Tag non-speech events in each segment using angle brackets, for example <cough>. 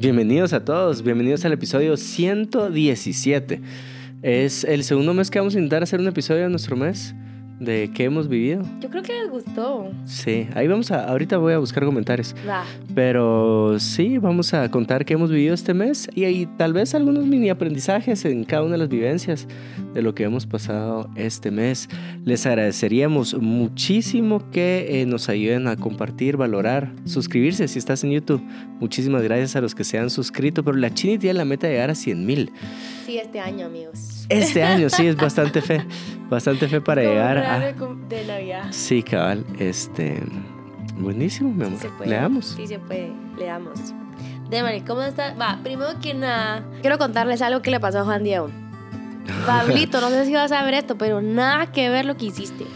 Bienvenidos a todos, bienvenidos al episodio 117. Es el segundo mes que vamos a intentar hacer un episodio de nuestro mes de qué hemos vivido. Yo creo que les gustó. Sí, ahí vamos a, ahorita voy a buscar comentarios. Va. Pero sí, vamos a contar qué hemos vivido este mes y, ahí tal vez algunos mini aprendizajes en cada una de las vivencias de lo que hemos pasado este mes. Les agradeceríamos muchísimo que eh, nos ayuden a compartir, valorar, suscribirse si estás en YouTube. Muchísimas gracias a los que se han suscrito, pero la Chini tiene la meta de llegar a 100 mil. Sí, este año, amigos. Este año sí es bastante fe, bastante fe para Como llegar a... de Navidad. Sí, cabal, este... Buenísimo, mi Sí amor. se puede. Leamos. Sí se puede. Leamos. Demari, ¿cómo estás? Va, primero que nada, quiero contarles algo que le pasó a Juan Diego. <laughs> Pablito, no sé si vas a ver esto, pero nada que ver lo que hiciste.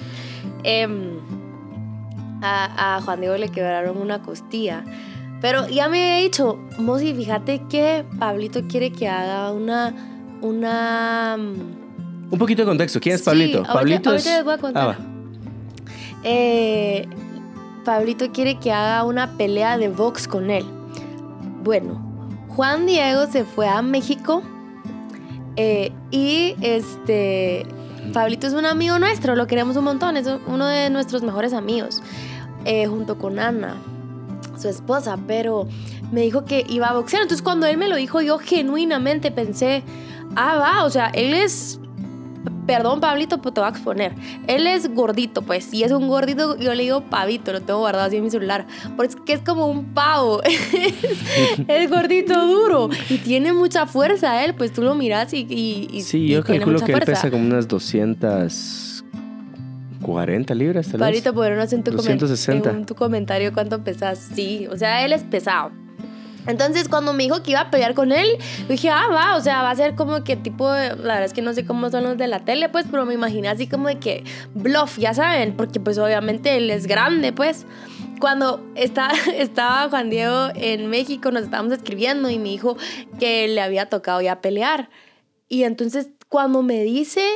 Em, a, a Juan Diego le quebraron una costilla. Pero ya me había dicho, Mosi, fíjate que Pablito quiere que haga una. Una. Un poquito de contexto. ¿Quién es Sí, Pablito? ahorita- Pablito ahorita es... les voy a contar. Ah, va. Eh, Pablito quiere que haga una pelea de box con él. Bueno, Juan Diego se fue a México eh, y este Pablito es un amigo nuestro, lo queremos un montón, es uno de nuestros mejores amigos, eh, junto con Ana, su esposa, pero me dijo que iba a boxear. Entonces cuando él me lo dijo, yo genuinamente pensé, ah, va, o sea, él es Perdón, Pablito, pues te voy a exponer. Él es gordito, pues, y es un gordito, yo le digo pavito, lo tengo guardado así en mi celular, porque es como un pavo. <laughs> es, gordito duro y tiene mucha fuerza él, pues tú lo miras y, y, y- Sí, yo calculo que él pesa como unas 240 libras, tal vez. En tu, comen- 260. en tu comentario cuánto pesas. Sí, o sea, él es pesado. Entonces, cuando me dijo que iba a pelear con él, dije, ah, va, o sea, va a ser como que tipo, la verdad es que no sé cómo son los de la tele, pues, pero me imaginé así como de que bluff, ya saben, porque pues obviamente él es grande, pues. Cuando estaba, <laughs> estaba Juan Diego en México, nos estábamos escribiendo y me dijo que le había tocado ya pelear. Y entonces, cuando me dice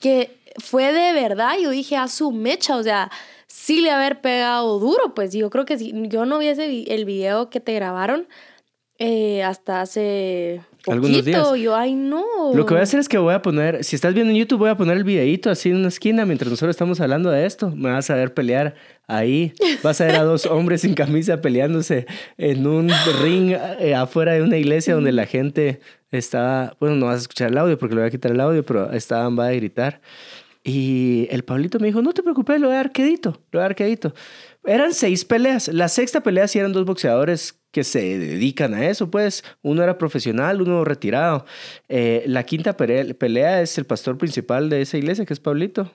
que fue de verdad, yo dije, a su mecha, o sea, sí le haber pegado duro, pues yo creo que si yo no viese vi- el video que te grabaron eh, hasta hace poquito, Algunos días. yo, ay no. Lo que voy a hacer es que voy a poner, si estás viendo en YouTube, voy a poner el videíto así en una esquina mientras nosotros estamos hablando de esto. Me vas a ver pelear ahí. Vas a ver a dos <laughs> hombres sin camisa peleándose en un ring eh, afuera de una iglesia donde la gente estaba, bueno, no vas a escuchar el audio porque le voy a quitar el audio, pero estaban, va a gritar. Y el Pablito me dijo, no te preocupes, lo voy a lo voy a dar quedito. Eran seis peleas. La sexta pelea sí eran dos boxeadores que se dedican a eso, pues. Uno era profesional, uno retirado. Eh, la quinta pelea, pelea es el pastor principal de esa iglesia, que es Pablito.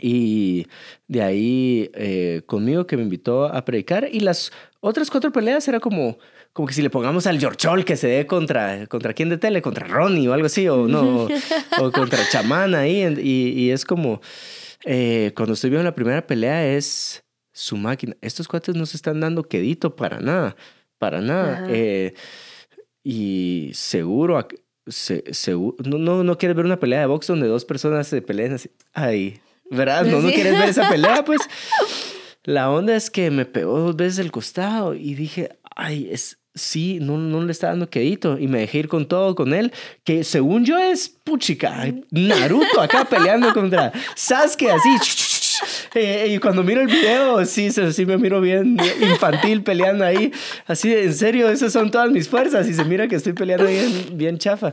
Y de ahí eh, conmigo que me invitó a predicar. Y las otras cuatro peleas era como, como que si le pongamos al Georchol que se dé contra, contra quién de tele, contra Ronnie o algo así, o no, o, <laughs> o contra Chamán ahí. Y, y es como, eh, cuando estoy viendo la primera pelea es su máquina. Estos cuates no se están dando quedito para nada, para nada. Eh, y seguro, se- seguro no, no, no quieres ver una pelea de box donde dos personas se peleen así. Ay, ¿verdad? No, no quieres ver esa pelea, pues. <laughs> La onda es que me pegó dos veces el costado y dije, ay, es, sí, no, no le está dando quedito. Y me dejé ir con todo con él, que según yo es puchica, Naruto acá <laughs> peleando contra Sasuke, así. Eh, y cuando miro el video, sí, sí me miro bien infantil peleando ahí. Así, en serio, esas son todas mis fuerzas. Y se mira que estoy peleando bien, bien chafa.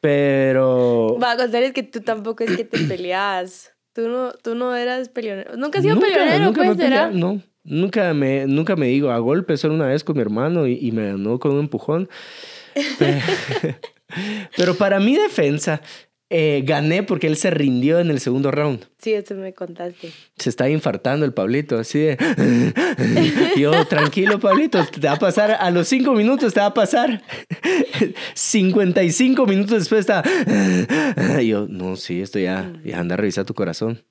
Pero... Va a contar es que tú tampoco es que te peleas. Tú no, tú no eras peleonero. Nunca has sido nunca, peleonero, nunca pues, no. Nunca me, nunca me digo a golpe, solo una vez con mi hermano y, y me ganó con un empujón. Pe- <laughs> Pero para mi defensa, eh, gané porque él se rindió en el segundo round. Sí, eso me contaste. Se está infartando el Pablito, así de... <laughs> Yo, tranquilo, Pablito, te va a pasar, a los cinco minutos te va a pasar. 55 minutos después está... <laughs> Yo, no, sí, esto ya, ya anda a revisar tu corazón.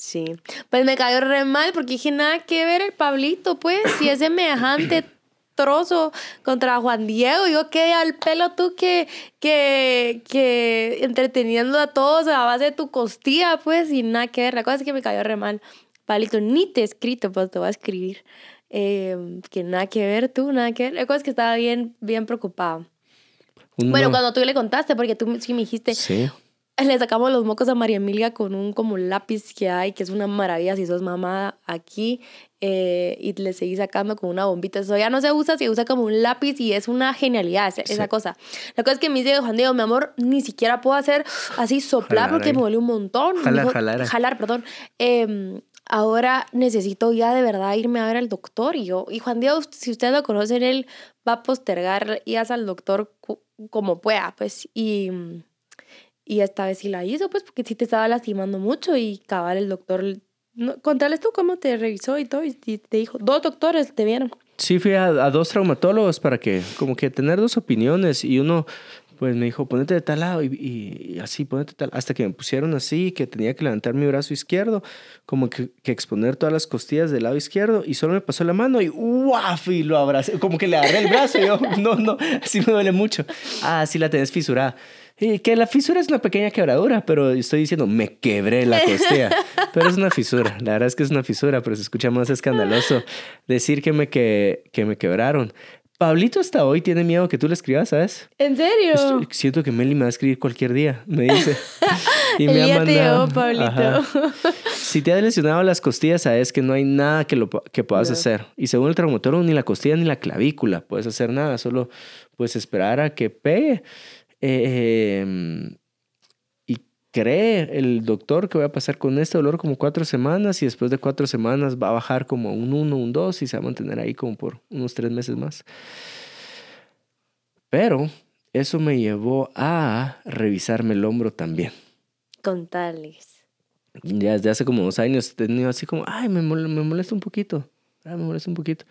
Sí. Pues me cayó re mal porque dije, nada que ver el Pablito, pues, si es semejante <coughs> trozo contra Juan Diego. Yo quedé al pelo tú que, que, que entreteniendo a todos a base de tu costilla, pues, y nada que ver. La cosa es que me cayó re mal. Pablito, ni te he escrito, pues te voy a escribir. eh, que nada que ver tú, nada que ver. La cosa es que estaba bien, bien preocupada. Uno- Bueno, cuando tú le contaste, porque tú sí me dijiste, Sí. <laughs> le sacamos los mocos a María Emilia con un como lápiz que hay, que es una maravilla si sos mamá aquí, eh, y le seguís sacando con una bombita. Eso ya no se usa, se usa como un lápiz y es una genialidad esa, cosa. La cosa es que me dice Juan Diego, mi amor, ni siquiera puedo hacer así soplar Jalar porque ahí. me duele un montón. Jalar, dijo- jalar. Jalar, perdón. Em, ahora necesito ya de verdad irme a ver al doctor. Y yo, y Juan Diego, si ustedes lo conocen, él va a postergar ir al doctor como pueda, pues. Y, y esta vez sí la hizo, pues, porque sí te estaba lastimando mucho y cabal el doctor... No, contales tú cómo te revisó y todo, y te dijo, dos doctores te vieron. Sí, fui a, a dos traumatólogos para que, como que tener dos opiniones y uno, pues me dijo, ponete de tal lado y, y- y así, ponete tal, hasta que me pusieron así, que tenía que levantar mi brazo izquierdo, como que, que exponer todas las costillas del lado izquierdo y solo me pasó la mano y ¡guaf! Y lo abracé, como que le agarré el brazo y yo, <laughs> no, no, así me duele mucho. Ah, sí la tenés fisurada. Y que la fisura es una pequeña quebradura, pero estoy diciendo, me quebré la costilla. <laughs> Pero es una fisura, la verdad es que es una fisura, pero se escucha más escandaloso decir que me, que, que me quebraron. Pablito hasta hoy tiene miedo que tú le escribas, ¿sabes? ¿En serio? Estoy- siento que Meli me va a escribir cualquier día, me dice. <laughs> Y El me ha día te mandado- llegó, Pablito. <laughs> Si te has lesionado las costillas, sabes que no hay nada que, lo, que puedas No. hacer. Y según el traumatólogo, ni la costilla ni la clavícula puedes hacer nada, solo puedes esperar a que pegue. Eh, y cree el doctor que voy a pasar con este dolor como cuatro semanas y después de cuatro semanas va a bajar como un uno, un dos y se va a mantener ahí como por unos tres meses más. Pero eso me llevó a revisarme el hombro también. Contales. Ya desde hace como dos años he tenido así como, ay, me, me molesta un poquito. Ah, me molesta un poquito.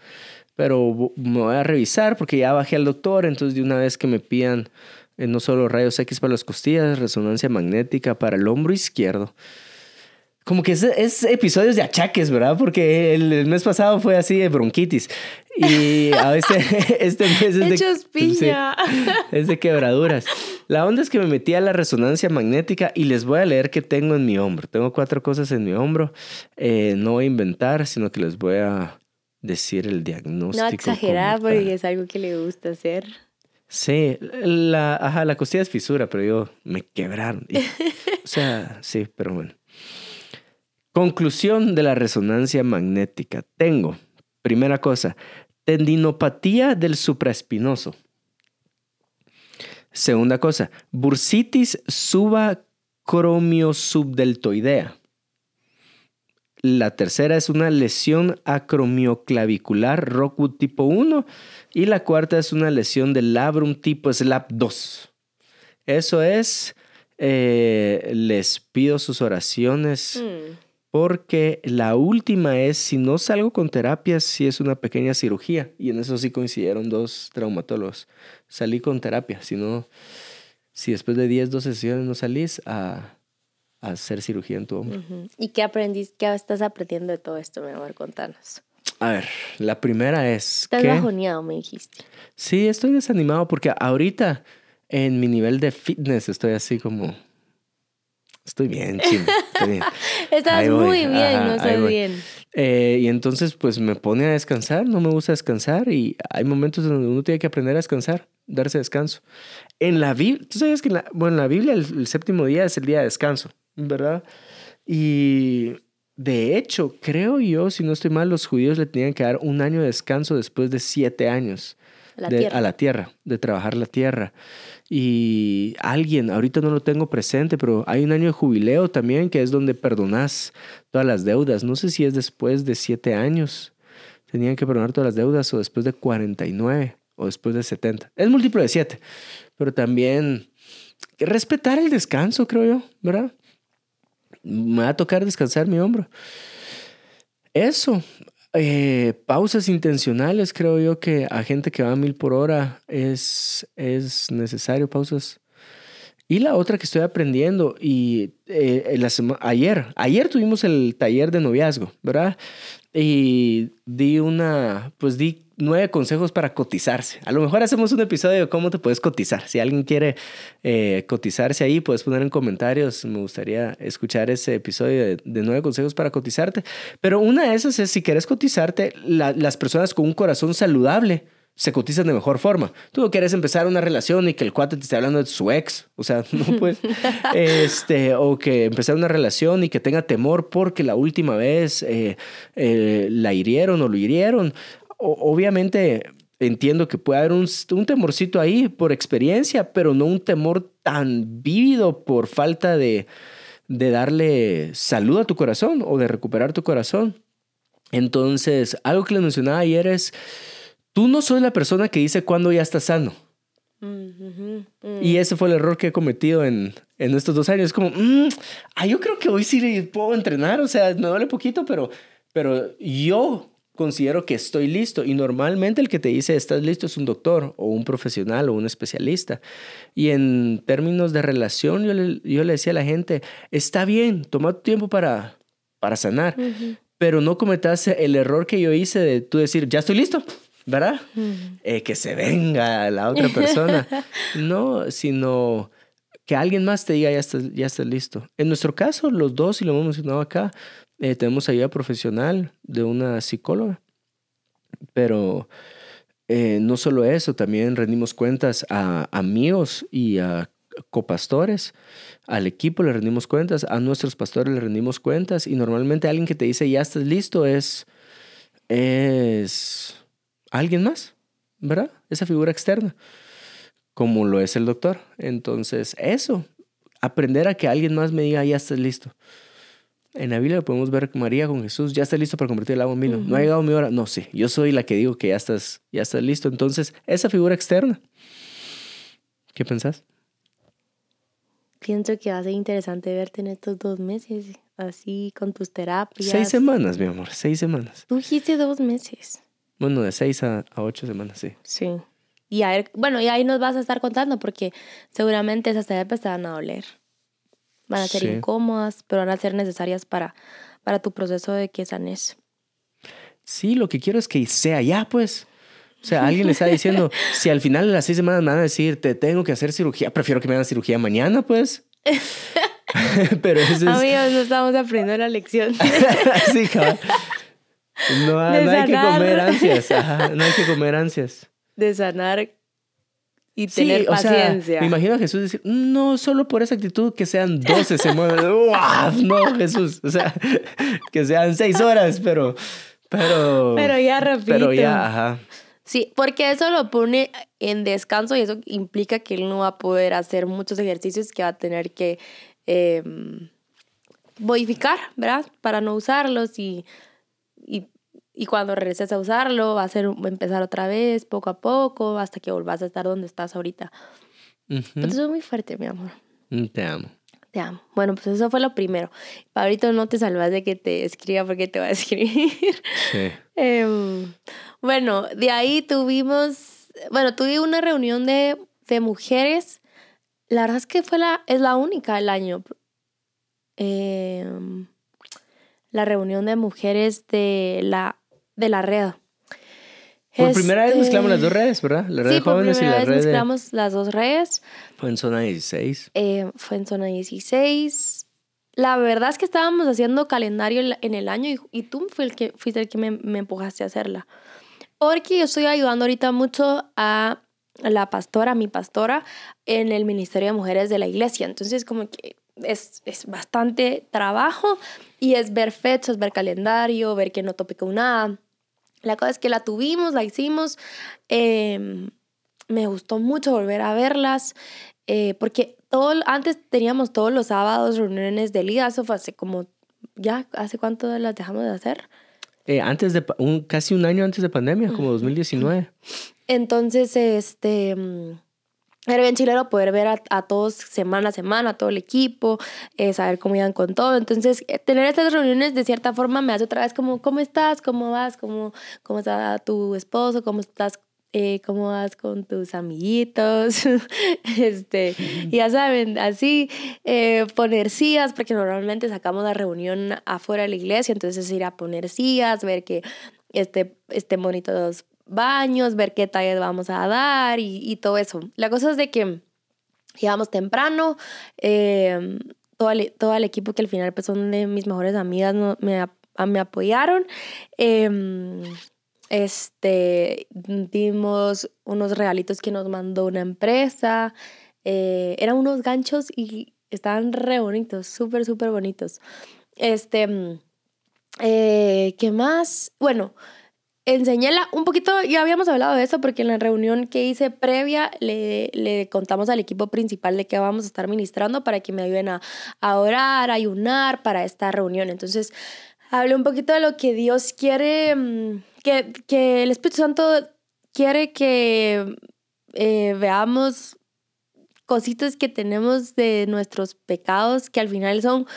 Pero me voy a revisar porque ya bajé al doctor. Entonces, de una vez que me pidan no solo rayos X para las costillas, resonancia magnética para el hombro izquierdo. Como que es, es episodios de achaques, ¿verdad? Porque el, el mes pasado fue así de bronquitis. Y a veces <laughs> este mes es de... Hechos <laughs> piña. Sí, es de quebraduras. La onda es que me metí a la resonancia magnética y les voy a leer qué tengo en mi hombro. Tengo cuatro cosas en mi hombro. Eh, no voy a inventar, sino que les voy a decir el diagnóstico. No exagerar porque es algo que le gusta hacer. Sí, la, ajá, la costilla es fisura, pero yo me quebraron. Y- o sea, <laughs> sí, pero bueno. Conclusión de la resonancia magnética. Tengo, primera cosa, tendinopatía del supraespinoso. Segunda cosa, bursitis subacromiosubdeltoidea. La tercera es una lesión acromioclavicular Rockwood tipo 1 y la cuarta es una lesión del labrum tipo SLAP 2. Eso es, eh, les pido sus oraciones Mm. porque la última es, si no salgo con terapias, sí es una pequeña cirugía. Y en eso sí coincidieron dos traumatólogos. Salí con terapia, si no, si después de 10, 12 sesiones no salís a, a hacer cirugía en tu hombro. ¿Y qué aprendiste? ¿Qué estás aprendiendo de todo esto, mi amor? Contanos. A ver, la primera es Estás que... bajoneado, me dijiste. Sí, estoy desanimado porque ahorita en mi nivel de fitness estoy así como... Estoy bien, chino. Estoy bien. <laughs> Estás Ahí voy, muy bien, ajá, no estás bien. Eh, y entonces pues me pone a descansar, no me gusta descansar y hay momentos donde uno tiene que aprender a descansar, darse descanso. En la Biblia, tú sabes que en la, bueno, en la Biblia el, el séptimo día es el día de descanso, ¿verdad? Y de hecho, creo yo, si no estoy mal, los judíos le tenían que dar un año de descanso después de siete años La de- a la tierra, de trabajar la tierra. Y alguien, ahorita no lo tengo presente, pero hay un año de jubileo también que es donde perdonas todas las deudas. No sé si es después de siete años. Tenían que perdonar todas las deudas o después de 49 o después de 70. Es múltiplo de siete, pero también respetar el descanso, creo yo, ¿verdad? Me va a tocar descansar mi hombro. Eso, eh, pausas intencionales, creo yo que a gente que va a mil por hora es, es necesario pausas. Y la otra que estoy aprendiendo, y eh, la ayer, ayer tuvimos el taller de noviazgo, ¿verdad? Y di una, pues di nueve consejos para cotizarse. A lo mejor hacemos un episodio de cómo te puedes cotizar. Si alguien quiere eh, cotizarse ahí, puedes poner en comentarios. Me gustaría escuchar ese episodio de, nueve consejos para cotizarte. Pero una de esas es si quieres cotizarte, las personas con un corazón saludable se cotizan de mejor forma. Tú no quieres empezar una relación y que el cuate te esté hablando de su ex, o sea, no puedes, <laughs> este, o que empezar una relación y que tenga temor porque la última vez eh, eh, la hirieron o lo hirieron. Obviamente entiendo que puede haber un, un, temorcito ahí por experiencia, pero no un temor tan vívido por falta de, de darle salud a tu corazón o de recuperar tu corazón. Entonces, algo que les mencionaba ayer es Tú no soy la persona que dice cuándo ya estás sano. Mm. Y ese fue el error que he cometido en, en estos dos años. Es como, mm, ah, yo creo que hoy sí puedo entrenar, o sea, me duele poquito, pero, pero yo considero que estoy listo. Y normalmente el que te dice estás listo es un doctor o un profesional o un especialista. Y en términos de relación, yo le, yo le decía a la gente, está bien, toma tu tiempo para, para sanar, pero no cometas el error que yo hice de tú decir, ya estoy listo ¿verdad? Eh, que se venga la otra persona. <laughs> no, sino que alguien más te diga, ya estás, ya estás listo. En nuestro caso, los dos, y lo hemos mencionado acá, eh, tenemos ayuda profesional de una psicóloga. Pero eh, no solo eso, también rendimos cuentas a amigos y a copastores, al equipo le rendimos cuentas, a nuestros pastores le rendimos cuentas y normalmente alguien que te dice ya estás listo es, es alguien más, ¿verdad? Esa figura externa, como lo es el doctor. Entonces, eso, aprender a que alguien más me diga, ya estás listo. En la Biblia podemos ver María con Jesús, ya está listo para convertir el agua en vino. No ha llegado mi hora. No, sí, yo soy la que digo que ya estás, ya estás listo. Entonces, esa figura externa. ¿Qué pensás? Pienso que va a ser interesante verte en estos dos meses, así con tus terapias. Seis semanas, mi amor, seis semanas. Tú dijiste dos meses. Bueno, de seis a, ocho semanas, sí. Sí. Y a ver, bueno, y ahí nos vas a estar contando porque seguramente esas terapias te van a doler. Van a ser incómodas, pero van a ser necesarias para, para tu proceso de que sanes. Sí, lo que quiero es que sea ya, pues. O sea, alguien le está diciendo, <laughs> si al final de las seis semanas me van a decir, te tengo que hacer cirugía, prefiero que me hagan cirugía mañana, pues. <laughs> <laughs> pero eso es... Amigos, no estamos aprendiendo la lección. sí, cabrón. No, hay que comer ansias. no hay que comer ansias. De sanar y tener paciencia. me imagino a Jesús decir, no, solo por esa actitud que sean 12 semanas. <laughs> no, Jesús. O sea, <laughs> que sean 6 horas, pero. Pero, pero ya repito. Pero ya, ajá. Sí, porque eso lo pone en descanso y eso implica que él no va a poder hacer muchos ejercicios que va a tener que em, modificar, ¿verdad? Para no usarlos y y cuando regreses a usarlo, va a ser empezar otra vez, poco a poco, hasta que volvás a estar donde estás ahorita. Entonces es muy fuerte, mi amor. Mm, te amo. Te amo. Bueno, pues eso fue lo primero. Pablito, no te salvas de que te escriba porque te va a <laughs> escribir. Sí. Em, bueno, de ahí tuvimos, bueno, tuve una reunión de, de mujeres. La verdad es que fue la, es la única del año. Eh, la reunión de mujeres de la de la red. Por primera vez mezclamos las dos redes, ¿verdad? La red sí, de jóvenes por primera y la vez mezclamos las dos redes. Fue en zona 16. Eh, fue en zona 16. La verdad es que estábamos haciendo calendario en el año y, y tú fue el que, fuiste el que me, me empujaste a hacerla. Porque yo estoy ayudando ahorita mucho a la pastora, mi pastora, en el Ministerio de Mujeres de la Iglesia. Entonces, como que es, es, bastante trabajo y es ver fechas, ver calendario, ver que no tope con nada. La cosa es que la tuvimos, la hicimos. Em, me gustó mucho volver a verlas. Eh, porque todo, antes teníamos todos los sábados reuniones de liga. Eso fue hace como, ya, ¿hace cuánto las dejamos de hacer? Eh, antes de, un, casi un año antes de pandemia, como 2019. Entonces, este mm, era bien chilero poder ver a, todos semana a semana, a todo el equipo, eh, saber cómo iban con todo. Entonces, eh, tener estas reuniones de cierta forma me hace otra vez como, ¿cómo estás? ¿Cómo vas? ¿Cómo, cómo está tu esposo? ¿Cómo estás? Eh, ¿Cómo vas con tus amiguitos? <laughs> este, ya saben, así, poner sillas, porque normalmente sacamos la reunión afuera de la iglesia, entonces ir a poner sillas, ver que esté, estén bonitos baños, ver qué talles vamos a dar y, todo eso. La cosa es de que llegamos temprano, em, todo, el, todo el equipo que al final pues, son de mis mejores amigas me, me apoyaron. Em, este, dimos unos regalitos que nos mandó una empresa. Eh, eran unos ganchos y estaban re bonitos, súper, súper bonitos. Este, mm, eh, ¿qué más? Bueno, enseñéla un poquito, ya habíamos hablado de eso porque en la reunión que hice previa le, le contamos al equipo principal de qué vamos a estar ministrando para que me ayuden a, orar, a ayunar para esta reunión. Entonces, hablé un poquito de lo que Dios quiere, mm, que, que el Espíritu Santo quiere que eh, veamos cositas que tenemos de nuestros pecados que al final son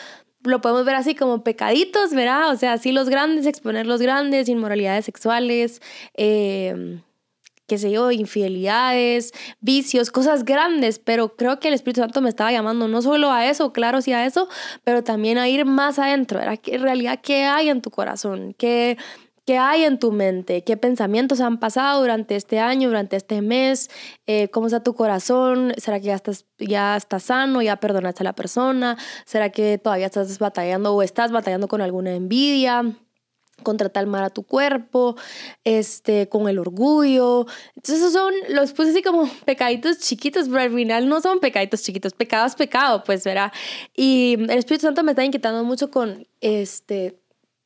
lo podemos ver así como pecaditos, ¿verdad? O sea, así los grandes, exponer los grandes, inmoralidades sexuales, eh, qué sé yo, infidelidades, vicios, cosas grandes, pero creo que el Espíritu Santo me estaba llamando no solo a eso, claro, sí a eso, pero también a ir más adentro, ¿verdad? En realidad, ¿qué hay en tu corazón? ¿Qué, ¿Qué hay en tu mente? ¿Qué pensamientos han pasado durante este año, durante este mes? Eh, ¿Cómo está tu corazón? ¿Será que ya estás, ya estás sano? ¿Ya perdonaste a la persona? ¿Será que todavía estás batallando o estás batallando con alguna envidia? contra tal mal a tu cuerpo, este, con el orgullo. Entonces esos son los puse así como pecaditos chiquitos, pero al final no son pecaditos chiquitos, pecado es pecado, pues, verá. Y el Espíritu Santo me está inquietando mucho con, este,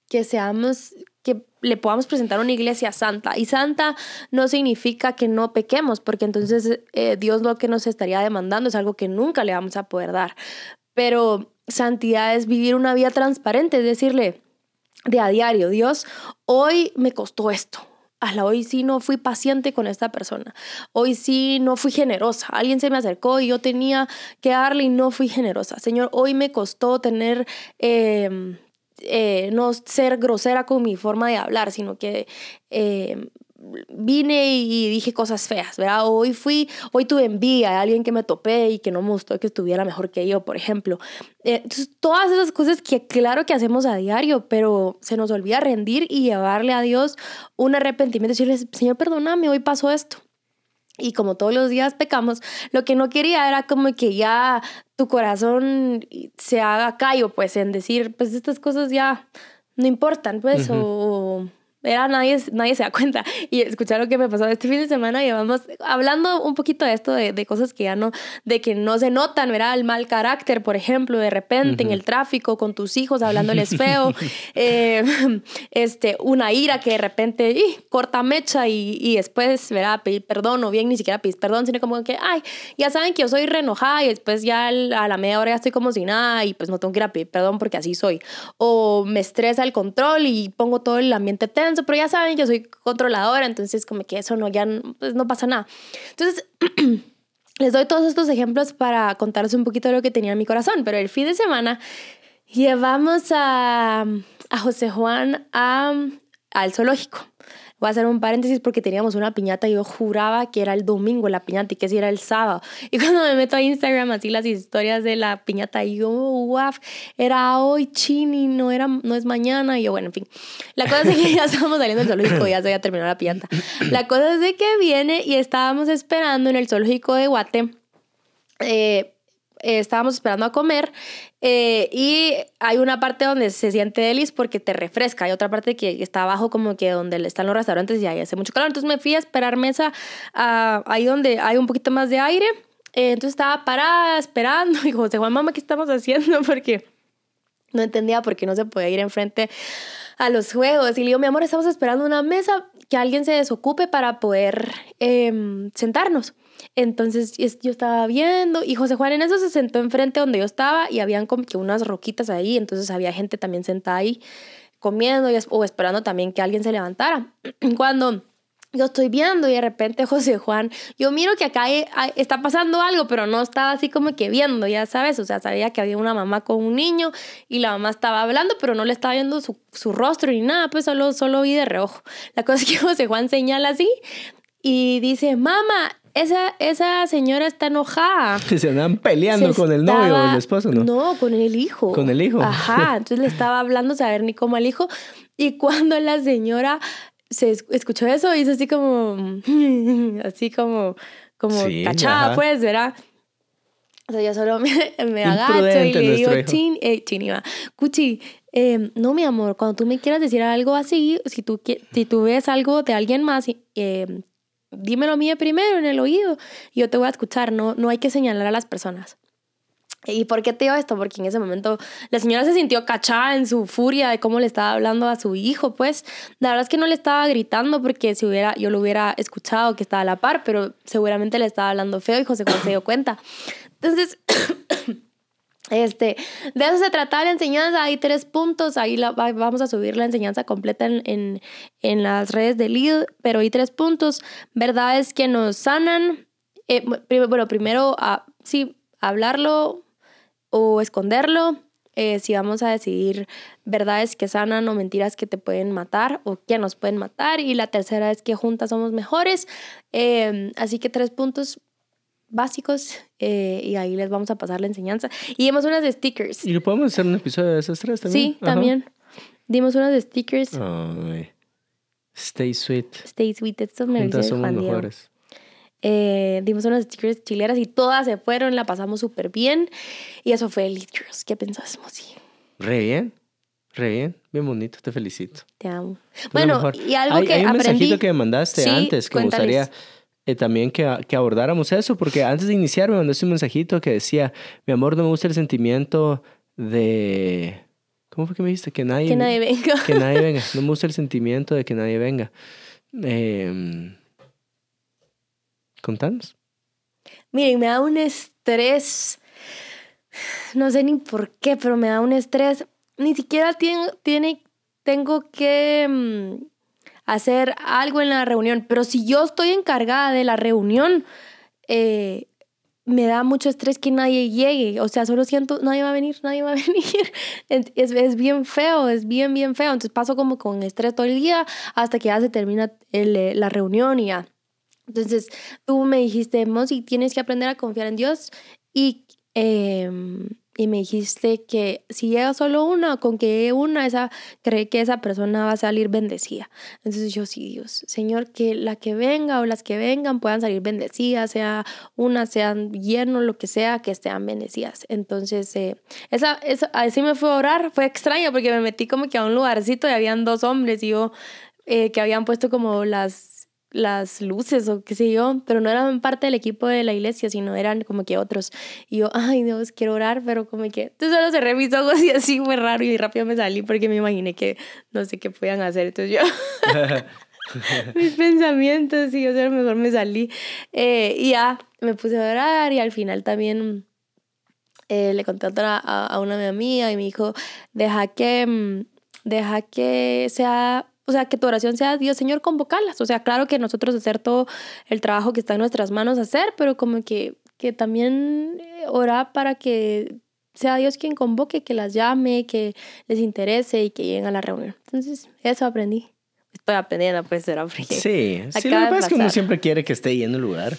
que seamos, que le podamos presentar una iglesia santa. Y santa no significa que no pequemos, porque entonces eh, Dios lo que nos estaría demandando es algo que nunca le vamos a poder dar. Pero santidad es vivir una vida transparente, es decirle de a diario, Dios, hoy me costó esto. hoy sí no fui paciente con esta persona. Hoy sí no fui generosa. Alguien se me acercó y yo tenía que darle y no fui generosa. Señor, hoy me costó tener... Em, eh, no ser grosera con mi forma de hablar, sino que eh, vine y dije cosas feas, ¿verdad? Hoy fui, hoy tuve envidia de alguien que me topé y que no me gustó que estuviera mejor que yo, por ejemplo. Eh, entonces, todas esas cosas que claro que hacemos a diario, pero se nos olvida rendir y llevarle a Dios un arrepentimiento, decirle, Señor, perdóname, hoy pasó esto. Y como todos los días pecamos, lo que no quería era como que ya tu corazón se haga callo, pues en decir, pues estas cosas ya no importan, pues, o era nadie, nadie se da cuenta. Y escuchar lo que me pasó este fin de semana, y vamos hablando un poquito de esto, de, de, cosas que ya no, de que no se notan, ¿verdad? El mal carácter, por ejemplo, de repente en el tráfico, con tus hijos hablándoles feo, <laughs> eh, este, una ira que de repente corta mecha y, y después, ¿verdad? Pedir perdón, o bien ni siquiera pedir perdón, sino como que, ay, ya saben que yo soy re enojada y después ya a la media hora ya estoy como si nada y pues no tengo que ir a pedir perdón porque así soy. O me estresa el control y pongo todo el ambiente tenso pero ya saben, yo soy controladora, entonces como que eso no, ya pues no pasa nada. Entonces, <clears throat> les doy todos estos ejemplos para contarles un poquito de lo que tenía en mi corazón, pero el fin de semana llevamos a, a José Juan a, al zoológico. Voy a hacer un paréntesis porque teníamos una piñata y yo juraba que era el domingo la piñata y que si era el sábado. <laughs> Y cuando me meto a Instagram así las historias de la piñata y yo, wow, era hoy chini, no, era, no es mañana. Y yo, bueno, en fin. La cosa es que <laughs> ya estábamos saliendo del zoológico, ya se había terminado la piñata. La cosa es de que viene y estábamos esperando en el zoológico de Guate. Eh, eh, estábamos esperando a comer eh, y hay una parte donde se siente delis porque te refresca, hay otra parte que está abajo como que donde están los restaurantes y ahí hace mucho calor, entonces me fui a esperar mesa ahí donde hay un poquito más de aire, eh, entonces estaba parada esperando <laughs> y José Juan, mamá, ¿qué estamos haciendo? <laughs> Porque no entendía por qué no se podía ir enfrente a los juegos y le digo, mi amor, estamos esperando una mesa que alguien se desocupe para poder em, sentarnos. Entonces yo estaba viendo y José Juan en eso se sentó enfrente donde yo estaba y habían como que unas roquitas ahí, entonces había gente también sentada ahí comiendo y, o esperando también que alguien se levantara. <clears throat> Cuando yo estoy viendo y de repente José Juan, yo miro que acá está pasando algo, pero no estaba así como que viendo, ya sabes, o sea, sabía que había una mamá con un niño y la mamá estaba hablando, pero no le estaba viendo su, su rostro ni nada, pues solo, solo vi de reojo. La cosa es que <laughs> José Juan señala así y dice, mamá, esa, esa señora está enojada. <laughs> Se andan peleando con el novio o el esposo, ¿no? No, con el hijo. Con el hijo. Ajá, <laughs> entonces le estaba hablando, saber ni cómo al hijo. Y cuando la señora se es- escuchó eso hizo así como, <laughs> así como, como Sí, cachada, ajá. pues, ¿verdad? O sea, yo solo me, me agacho y le digo. Chin, eh, Chini, va, Cuchi, eh, no, mi amor, cuando tú me quieras decir algo así, si tú, si tú ves algo de alguien más, eh, dímelo a mí primero en el oído yo te voy a escuchar, no, no hay que señalar a las personas. ¿Y por qué te digo esto? Porque en ese momento la señora se sintió cachada en su furia de cómo le estaba hablando a su hijo, pues. La verdad es que no le estaba gritando porque si hubiera, yo lo hubiera escuchado que estaba a la par, pero seguramente le estaba hablando feo y José Juan se dio cuenta. Entonces, <clears throat> este, de eso se trataba la enseñanza. Hay tres puntos. Ahí la- va- vamos a subir la enseñanza completa en, en, en las redes de Lead, pero hay tres puntos. Verdades que nos sanan. Eh, bueno, primero, ah, sí, hablarlo o esconderlo. eh, si vamos a decidir verdades que sanan o mentiras que te pueden matar o que nos pueden matar. Y la tercera es que juntas somos mejores. Eh, así que tres puntos básicos eh, y ahí les vamos a pasar la enseñanza. Y dimos unas de stickers. ¿Y podemos hacer un episodio de esas tres también? Sí, Ajá. también. Dimos unas de stickers. Ay. Stay sweet. Stay sweet, estos me lo somos mejores. Eh, dimos unas stickers chileras y todas se fueron, la pasamos súper bien. Y eso fue el Litros. ¿Qué pensás, Mosi? Re bien. Re bien. Bien bonito. Te felicito. Te amo. Tú Bueno, y algo hay, que hay un aprendí. mensajito que me mandaste Sí, antes que me cuéntales. gustaría eh, también que, que abordáramos eso, porque antes de iniciar me mandaste un mensajito que decía, mi amor, no me gusta el sentimiento de... ¿Cómo fue que me dijiste? Que nadie, Que nadie venga. <laughs> que nadie venga. <laughs> No me gusta el sentimiento de que nadie venga. Eh, contanos. Miren, me da un estrés. No sé ni por qué, pero me da un estrés. Ni siquiera tiene, tiene, tengo que mm, hacer algo en la reunión. Pero si yo estoy encargada de la reunión, eh, me da mucho estrés que nadie llegue. O sea, solo siento, nadie va a venir, nadie va a <laughs> venir. Es, es, bien feo, es bien, bien feo. Entonces paso como con estrés todo el día hasta que ya se termina eh, la reunión y ya. Entonces, tú me dijiste, Mosi, tienes que aprender a confiar en Dios y, eh, y me dijiste que si llega solo una, con que una, esa, cree que esa persona va a salir bendecida. Entonces yo sí, Dios, Señor, que la que venga o las que vengan puedan salir bendecidas, sea una, sean llenos, lo que sea, que estén bendecidas. Entonces, eh, esa, esa, así me fue a orar, fue extraño porque me metí como que a un lugarcito y habían dos hombres y yo, eh, que habían puesto como las las luces o qué sé yo, pero no eran parte del equipo de la iglesia, sino eran como que otros. Y yo, ay Dios, quiero orar, pero como que... Entonces solo cerré mis ojos y así fue raro y rápido me salí porque me imaginé que no sé qué podían hacer. Entonces yo, <laughs> <laughs> mis pensamientos y yo solo mejor me salí. Eh, y ya, me puse a orar y al final también eh, le conté a, a una amiga mía y me dijo, deja que, mm, deja que sea o sea, que tu oración sea, Dios Señor, convocarlas. O sea, claro que nosotros hacer todo el trabajo que está en nuestras manos hacer, pero como que, que también eh, orar para que sea Dios quien convoque, que las llame, que les interese y que lleguen a la reunión. Entonces, eso aprendí. Estoy aprendiendo, pues, será porque... Sí, sí, lo que pasa es que uno siempre quiere que esté lleno el lugar,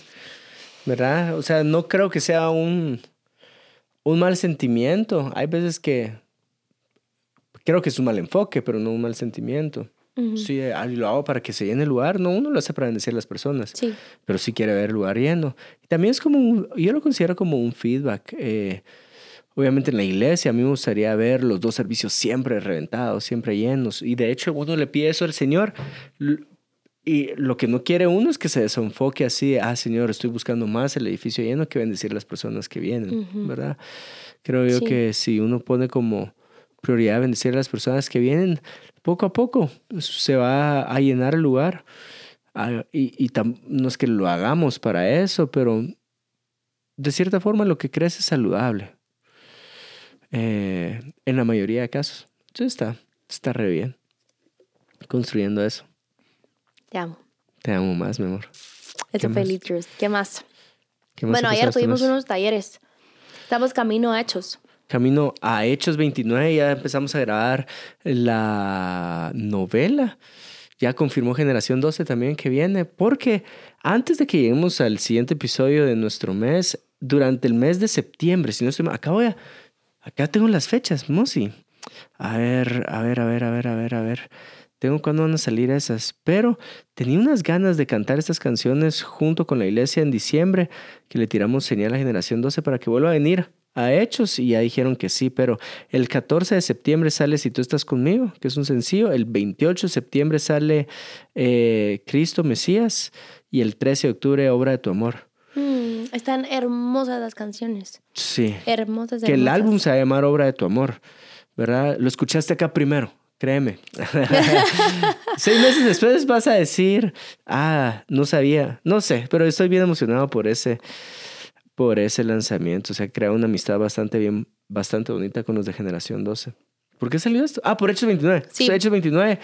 ¿verdad? O sea, no creo que sea un, un mal sentimiento. Hay veces que creo que es un mal enfoque, pero no un mal sentimiento. Ujú. Sí, ah, lo hago para que se llene el lugar. No, uno lo hace para bendecir a las personas, Sí. pero sí quiere ver el lugar lleno. Y también es como, un- yo lo considero como un feedback. eh, obviamente en la iglesia a mí me gustaría ver los dos servicios siempre reventados, siempre llenos. Y de hecho uno le pide eso al Señor. Y lo que no quiere uno es que se desenfoque así, ah, Señor, estoy buscando más el edificio lleno que bendecir a las personas que vienen, Ujú. ¿verdad? Creo yo Sí. que si uno pone como prioridad bendecir a las personas que vienen, poco a poco se va a llenar el lugar. Ah, Y, y tam- no es que lo hagamos para eso, pero de cierta forma lo que crees es saludable. Eh, en la mayoría de casos. Entonces está, está re bien. Construyendo eso. Te amo. Te amo más, mi amor. Eso ¿Qué fue más? Litros. ¿Qué más? ¿Qué más Bueno, ayer tuvimos unos talleres. Estamos camino a Hechos. Camino a Hechos 29, ya empezamos a grabar la novela. Ya confirmó Generación 12 también que viene, porque antes de que lleguemos al siguiente episodio de nuestro mes, durante el mes de septiembre, si no estoy mal, acá voy a, acá tengo las fechas, Mosi. A ver, a ver, a ver, a ver, a ver, a ver. tengo cuándo van a salir esas, pero tenía unas ganas de cantar estas canciones junto con la iglesia en diciembre, que le tiramos señal a Generación 12 para que vuelva a venir a Hechos y ya dijeron que sí, pero el 14 de septiembre sale Si tú estás conmigo, que es un sencillo, el 28 de septiembre sale eh, Cristo Mesías y el 13 de octubre Obra de tu Amor. Mm, están hermosas las canciones. Sí. Hermosas, Que el hermosas. álbum se va a llamar Obra de tu Amor, ¿verdad? Lo escuchaste acá primero, créeme. <laughs> Seis meses después vas a decir, ah, no sabía, no sé, pero estoy bien emocionado por ese, por ese lanzamiento. O sea, crea una amistad bastante bien, bastante bonita con los de Generación 12. ¿Por qué salió esto? Ah, por Hechos 29. Sí. Hechos 29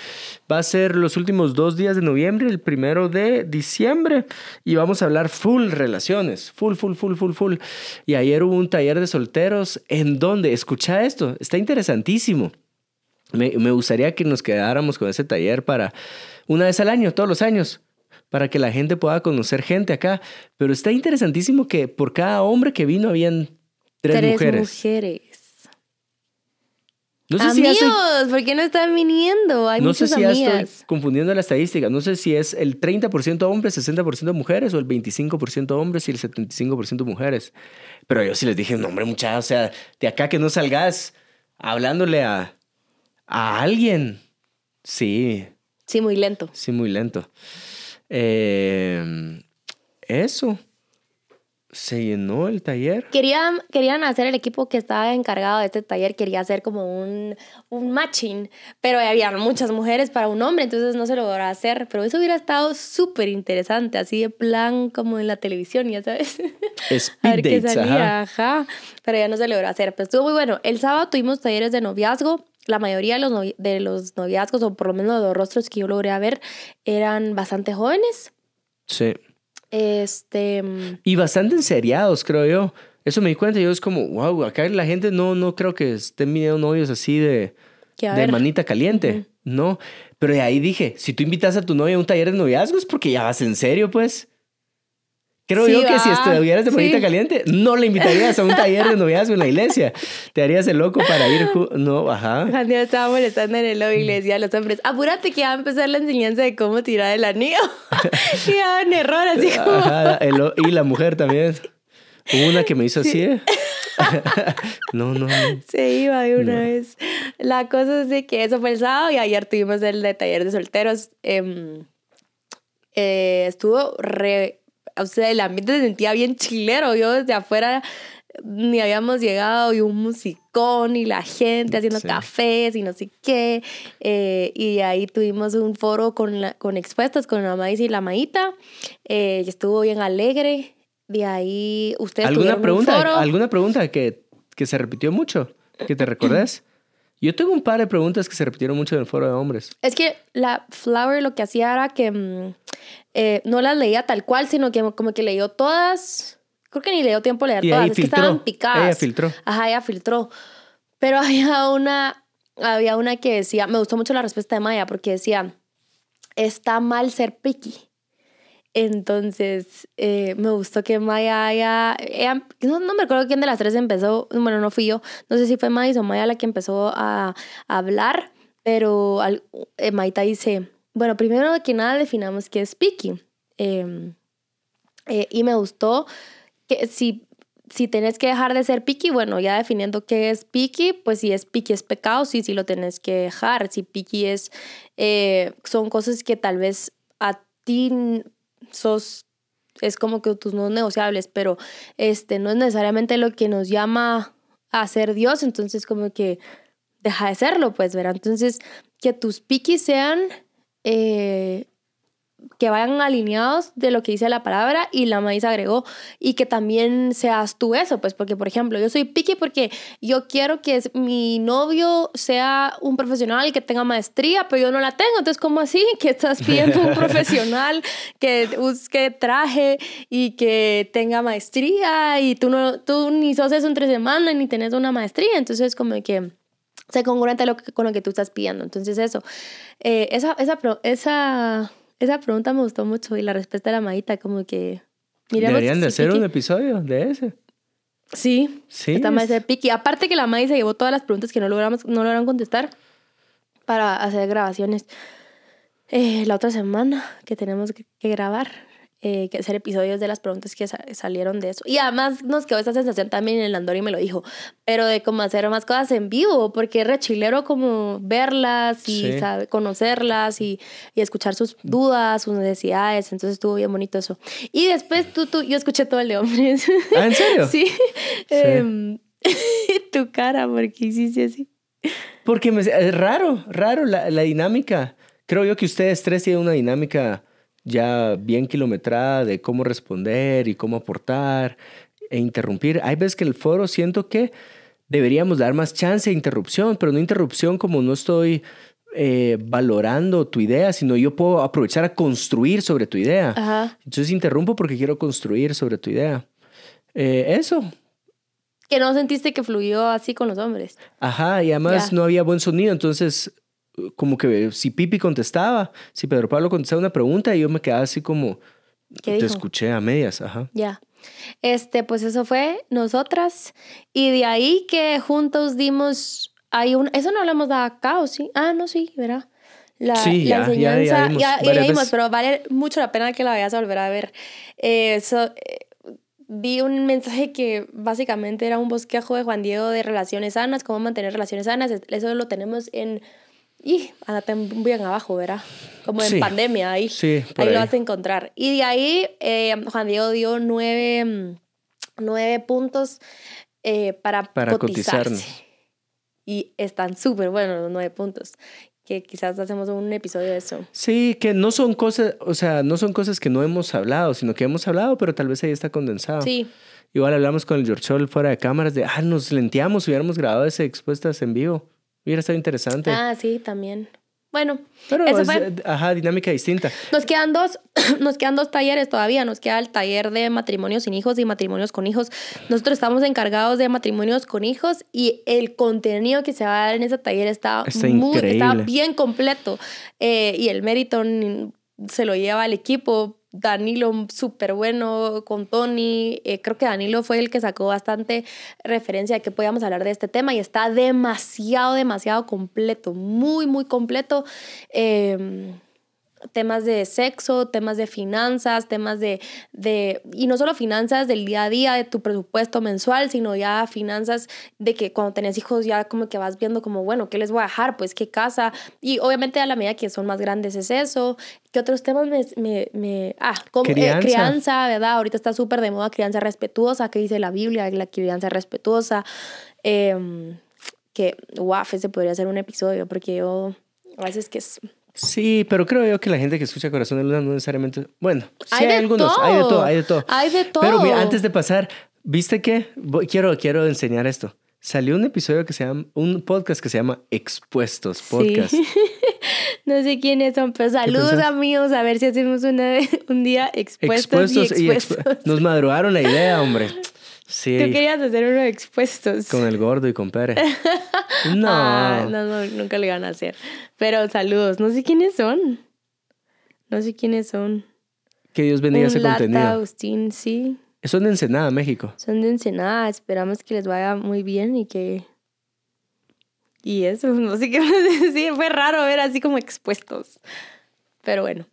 va a ser los últimos dos días de noviembre, el primero de diciembre, y vamos a hablar full relaciones, full, full, full, full, full. Y ayer hubo un taller de solteros en donde, escucha esto, está interesantísimo. Me, me gustaría que nos quedáramos con ese taller para una vez al año, todos los años, para que la gente pueda conocer gente acá. Pero está interesantísimo que por cada hombre que vino habían tres, Tres mujeres. mujeres. No sé si ya Amigos, estoy- ¿por qué no están viniendo? Hay no sé muchas si ya amigas. estoy confundiendo la estadística. No sé si es el 30% hombres, 60% mujeres o el 25% hombres y el 75% mujeres. Pero yo sí les dije, no, hombre, muchacha, o sea, de acá que no salgas hablándole a, a alguien. Sí, Sí, muy lento. sí, muy lento. Eh, eso. Se llenó el taller. Querían, querían hacer el equipo que estaba encargado de este taller, quería hacer como un, un matching, pero había muchas mujeres para un hombre, entonces no se logró hacer. Pero eso hubiera estado súper interesante, así de plan como en la televisión, ya sabes. <laughs> a Speed ver qué dates, salía, ajá. ajá. Pero ya no se logró hacer. Pero estuvo muy bueno. El sábado tuvimos talleres de noviazgo. La mayoría de los, novi- de los noviazgos, o por lo menos de los rostros que yo logré ver, eran bastante jóvenes. Sí. Este. mm, Y bastante enseriados, creo yo. Eso me di cuenta. Yo es como, wow, acá la gente no, no creo que estén viniendo novios así de, de manita caliente. No. Pero de ahí dije, si tú invitas a tu novia a un taller de noviazgo es porque ya vas en serio, pues. Creo Sí, yo que si va. estuvieras de manita Sí. caliente, no le invitarías a un taller de noviazgo en la iglesia. Te harías el loco para ir. No, ajá. Cuando estaba molestando en el lobby y le decía a los hombres, apúrate que va a empezar la enseñanza de cómo tirar el anillo. <laughs> y daban error, así como... Ajá, el- y la mujer también. Hubo una que me hizo así. ¿eh? <laughs> no, no, no. Se iba de una vez. La cosa es de que eso fue el sábado y ayer tuvimos el de taller de solteros. Em, eh, estuvo re... O sea, el ambiente se sentía bien chilero. Yo desde afuera ni habíamos llegado y un musicón y la gente haciendo Sí. cafés y no sé qué. Eh, y ahí tuvimos un foro con, la- con expuestos, con la maíz y la maíta. Eh, y estuvo bien alegre. De ahí ustedes ¿Alguna tuvieron un pregunta? foro. ¿Alguna pregunta que, que se repitió mucho? ¿Que te recordás? Yo tengo un par de preguntas que se repitieron mucho en el foro de hombres. Es que la Flower lo que hacía era que mm, eh, no las leía tal cual, sino que como que leyó todas. Creo que ni le dio tiempo a leer Y todas, es que estaban picadas. Ella filtró. Ajá, ella filtró. Pero <laughs> había una, había una que decía, me gustó mucho la respuesta de Maya, porque decía, está mal ser picky. Entonces, eh, me gustó que Maya haya... ella- no, no me acuerdo quién de las tres empezó, bueno, no fui yo, no sé si fue Maya o Maya la que empezó a, hablar, pero al, eh, Maita dice, bueno, primero que nada definamos qué es picky. Em, eh, y me gustó que si, si tenés que dejar de ser picky, bueno, ya definiendo qué es picky, pues si es picky es pecado, sí, sí lo tenés que dejar. Si picky es, eh, son cosas que tal vez a ti sos, es como que tus no negociables, pero este, no es necesariamente lo que nos llama a ser Dios, entonces como que deja de serlo, pues, ¿verdad? Entonces, que tus piquis sean... eh, que vayan alineados de lo que dice la palabra y la maíz agregó y que también seas tú eso, pues porque por ejemplo yo soy picky porque yo quiero que es- mi novio sea un profesional que tenga maestría, pero yo no la tengo, entonces ¿cómo así? <laughs> Que estás pidiendo un <laughs> profesional que busque traje y que tenga maestría y tú, no, tú ni sos eso en tres semanas ni tenés una maestría, entonces como que sea congruente lo que- con lo que tú estás pidiendo. Entonces eso, eh, esa, esa, esa, esa pregunta me gustó mucho y la respuesta de la maíta como que... Deberían de hacer un episodio de ese. Sí, Sí. está más es- de piqui. Aparte que la maíz se llevó todas las preguntas que no logramos, no lograron contestar para hacer grabaciones. eh, la otra semana que tenemos que, que grabar. Eh, que hacer episodios de las preguntas que sa- salieron de eso. Y además nos quedó esa sensación también en el Andori me lo dijo, pero de cómo hacer más cosas en vivo, porque es re chilero como verlas y Sí. sabe- conocerlas y, y escuchar sus dudas, sus necesidades. Entonces estuvo bien bonito eso. Y después tú, tú, yo escuché todo el de hombres. Ah, ¿en serio? <laughs> sí. Em, <laughs> tu cara, porque hiciste así. Porque me- es raro, raro la, la dinámica. Creo yo que ustedes tres tienen una dinámica ya bien kilometrada de cómo responder y cómo aportar e interrumpir. Hay veces que el foro siento que deberíamos dar más chance de interrupción, pero no interrupción como no estoy eh, valorando tu idea, sino yo puedo aprovechar a construir sobre tu idea. Ajá. Entonces interrumpo porque quiero construir sobre tu idea. Eh, eso, Que no sentiste que fluyó así con los hombres. Ajá, y además Ya. no había buen sonido, entonces como que si Pipi contestaba, si Pedro Pablo contestaba una pregunta, yo me quedaba así como, ¿Qué te dijo? escuché a medias, ajá. Ya. Este, pues eso fue nosotras. Y de ahí que juntos dimos. Hay un, eso no lo hemos dado acá, ¿o sí? Ah, no, sí, ¿verdad? La, Sí, la ya, enseñanza. Ya, ya, dimos, pero vale mucho la pena que la vayas a volver a ver. Eh, eso, eh, vi un mensaje que básicamente era un bosquejo de Juan Diego de relaciones sanas, cómo mantener relaciones sanas. Eso lo tenemos en. Y andate bien abajo, ¿verdad? Como en Sí. pandemia, ahí. Sí, ahí, ahí. lo vas a encontrar. Y de ahí, eh, Juan Diego dio nueve, mm, nueve puntos eh, para, Para cotizarse. cotizarnos. Y están súper buenos los nueve puntos. Que quizás hacemos un episodio de eso. Sí, que no son cosas, o sea, no son cosas que no hemos hablado, sino que hemos hablado, pero tal vez ahí está condensado. Sí, Igual hablamos con el George Scholl fuera de cámaras de, ah, nos lenteamos, hubiéramos grabado ese expuestas en vivo. Hubiera estado interesante. ah, sí, también. Bueno, pero eso es, fue. eh, ajá, dinámica distinta. Nos quedan dos, <clears throat> nos quedan dos talleres todavía. Nos queda el taller de matrimonios sin hijos y matrimonios con hijos. Nosotros estamos encargados de matrimonios con hijos y el contenido que se va a dar en ese taller está, Está muy, está bien completo. Eh, y el mérito se lo lleva al equipo. Danilo, súper bueno con Tony. Eh, creo que Danilo fue el que sacó bastante referencia de que podíamos hablar de este tema y está demasiado, demasiado completo, muy, muy completo. Eh, temas de sexo, temas de finanzas, temas de, de, y no solo finanzas del día a día, de tu presupuesto mensual, sino ya finanzas de que cuando tenés hijos ya como que vas viendo como, bueno, ¿qué les voy a dejar? Pues qué casa. Y obviamente a la medida que son más grandes es eso. ¿Qué otros temas me... me, me- ah, como, eh, Crianza. crianza, ¿verdad? Ahorita está súper de moda crianza respetuosa, que dice la Biblia, la crianza respetuosa. Em, que, guau, ese podría ser un episodio, porque yo a veces que es... Sí, pero creo yo que la gente que escucha Corazón de Luna no necesariamente. Bueno, sí Hay hay, de algunos, hay de todo, hay de todo. Hay de todo. Pero mira, antes de pasar, ¿viste qué? Voy- Quiero, quiero enseñar esto. Salió un episodio que se llama, un podcast que se llama Expuestos Podcast. Sí. <laughs> no sé quiénes son, pero saludos amigos, a ver si hacemos una, un día expuestos, Expuestos y y expuestos. expu- Nos madrugaron la idea, hombre. <laughs> Tú Sí, querías hacer uno de expuestos. con el gordo y con Pere. <laughs> No. Ah, no, no, nunca lo iban a hacer. Pero saludos, no sé quiénes son. No sé quiénes son. Que Dios bendiga Un ese Lata, contenido. Agustín, sí. Son de Ensenada, México. Son de Ensenada. Esperamos que les vaya muy bien y que. Y eso, <laughs> no sé qué más decir. Fue raro ver así como expuestos. Pero bueno.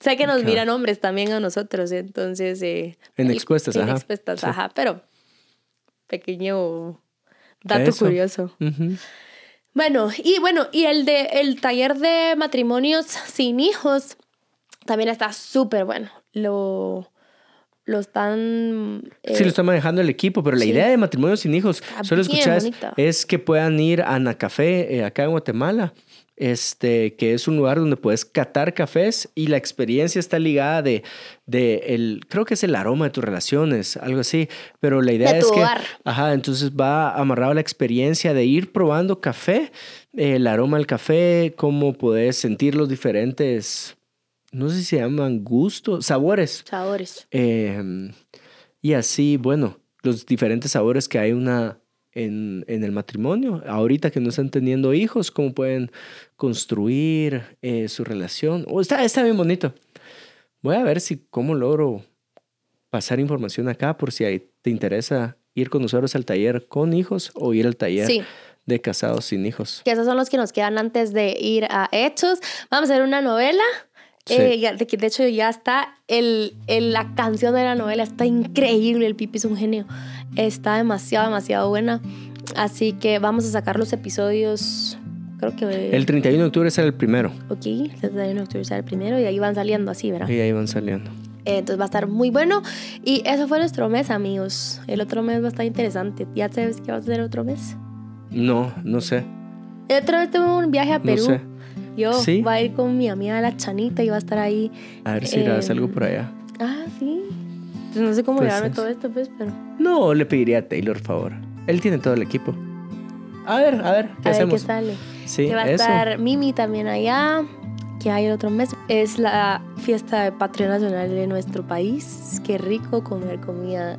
Sé que nos Claro. miran hombres también a nosotros, entonces. eh, En expuestas, en ajá. expuestas, Sí. ajá. Pero. Pequeño dato Eso. curioso. Bueno, y bueno, y el de el taller de matrimonios sin hijos también está súper bueno. Lo, lo están. Sí, eh, lo está manejando el equipo, pero la sí. idea de matrimonio sin hijos, solo bonita. es que puedan ir a Nacafé, eh, acá en Guatemala, este, que es un lugar donde puedes catar cafés y la experiencia está ligada de, de el, creo que es el aroma de tus relaciones, algo así, pero la idea De es tu que, ajá, entonces va amarrado a la experiencia de ir probando café, el aroma del café, cómo puedes sentir los diferentes, no sé si se llaman gustos, sabores. sabores. Eh, y así, bueno, los diferentes sabores que hay una en, en el matrimonio. Ahorita que no están teniendo hijos, cómo pueden construir eh, su relación. Oh, está, está bien bonito. Voy a ver si cómo logro pasar información acá por si ahí te interesa ir con nosotros al taller con hijos o ir al taller Sí. de casados sin hijos. Que esos son los que nos quedan antes de ir a Hechos. Vamos a hacer una novela Sí. Eh, ya- de, hecho ya está, el, el- la canción de la novela está increíble, el Pipi es un genio. Está demasiado, demasiado buena. Así que vamos a sacar los episodios, creo que... El 31 de octubre será el primero. Ok, el 31 de octubre será el primero y ahí van saliendo así, ¿verdad? Y ahí van saliendo. Eh, Entonces va a estar muy bueno. Y eso fue nuestro mes, amigos. El otro mes va a estar interesante. ¿Ya sabes qué va a ser el otro mes? No, no sé. El otro mes tuve un viaje a No Perú. sé. Yo ¿Sí? voy a ir con mi amiga la Chanita y va a estar ahí. A ver si Em, algo por allá. Ah, sí. Pues no sé cómo Pues llevarme es- todo esto, pues, pero. No, le pediría a Taylor favor. Él tiene todo el equipo. A ver, a ver, ¿qué a ver qué hacemos? sale. sí, que va a estar Mimi también allá. Que hay el otro mes. Es la fiesta de patria nacional de nuestro país. Qué rico comer comida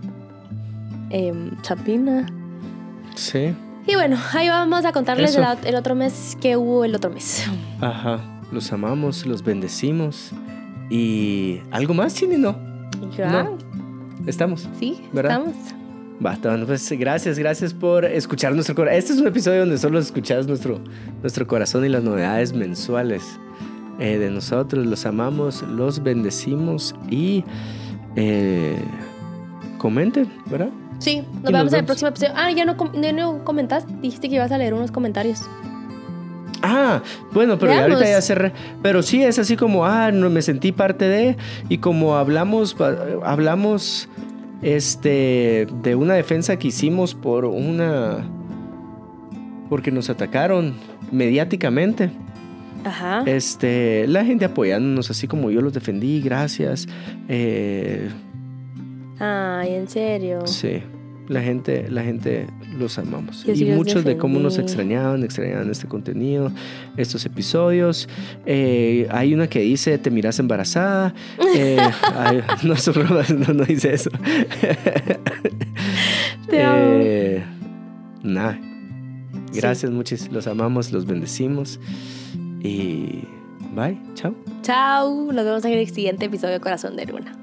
em, chapina. Sí, Y bueno, ahí vamos a contarles el, el otro mes que hubo el otro mes. ajá. Los amamos, los bendecimos. Y algo más, Chini, no. Ya, No. Estamos. sí, ¿Verdad? estamos. Basta, bueno, pues gracias, gracias por escuchar nuestro corazón. Este es un episodio donde solo escuchas nuestro, nuestro corazón y las novedades mensuales eh, de nosotros. Los amamos, los bendecimos y eh, comenten, ¿verdad? Sí, nos Y nos vemos en el vemos. próximo episodio. Ah, ya no, com- no, comentaste. Dijiste que ibas a leer unos comentarios. Ah, bueno, pero ya ahorita ya cerré. Pero sí, es así como, ah, no me sentí parte de. Y como hablamos, hablamos este, de una defensa que hicimos por una. Porque nos atacaron mediáticamente. Ajá. Este, la gente apoyándonos así como yo los defendí, gracias. Eh, Ay, en serio. sí, la gente, la gente los amamos. Yo sí y muchos de cómo nos extrañaban, extrañaban este contenido, estos episodios. Eh, hay una que dice, te miras embarazada. Eh, <laughs> hay- no, no, no, dice eso. Te amo. Eh, nada. Gracias, muchis. Los amamos, los bendecimos. Y bye, chao. Chao. Nos vemos en el siguiente episodio de Corazón de Luna.